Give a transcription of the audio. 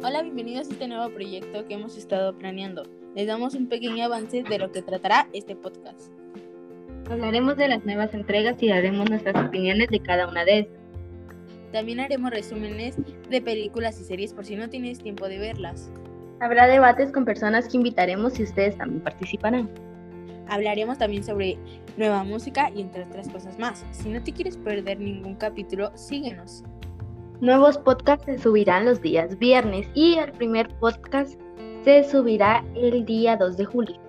Hola, bienvenidos a este nuevo proyecto que hemos estado planeando. Les damos un pequeño avance de lo que tratará este podcast. Hablaremos de las nuevas entregas y daremos nuestras opiniones de cada una de estas. También haremos resúmenes de películas y series por si no tienes tiempo de verlas. Habrá debates con personas que invitaremos y ustedes también participarán. Hablaremos también sobre nueva música y entre otras cosas más. Si no te quieres perder ningún capítulo, síguenos. Nuevos podcasts se subirán los días viernes y el primer podcast se subirá el día 2 de julio.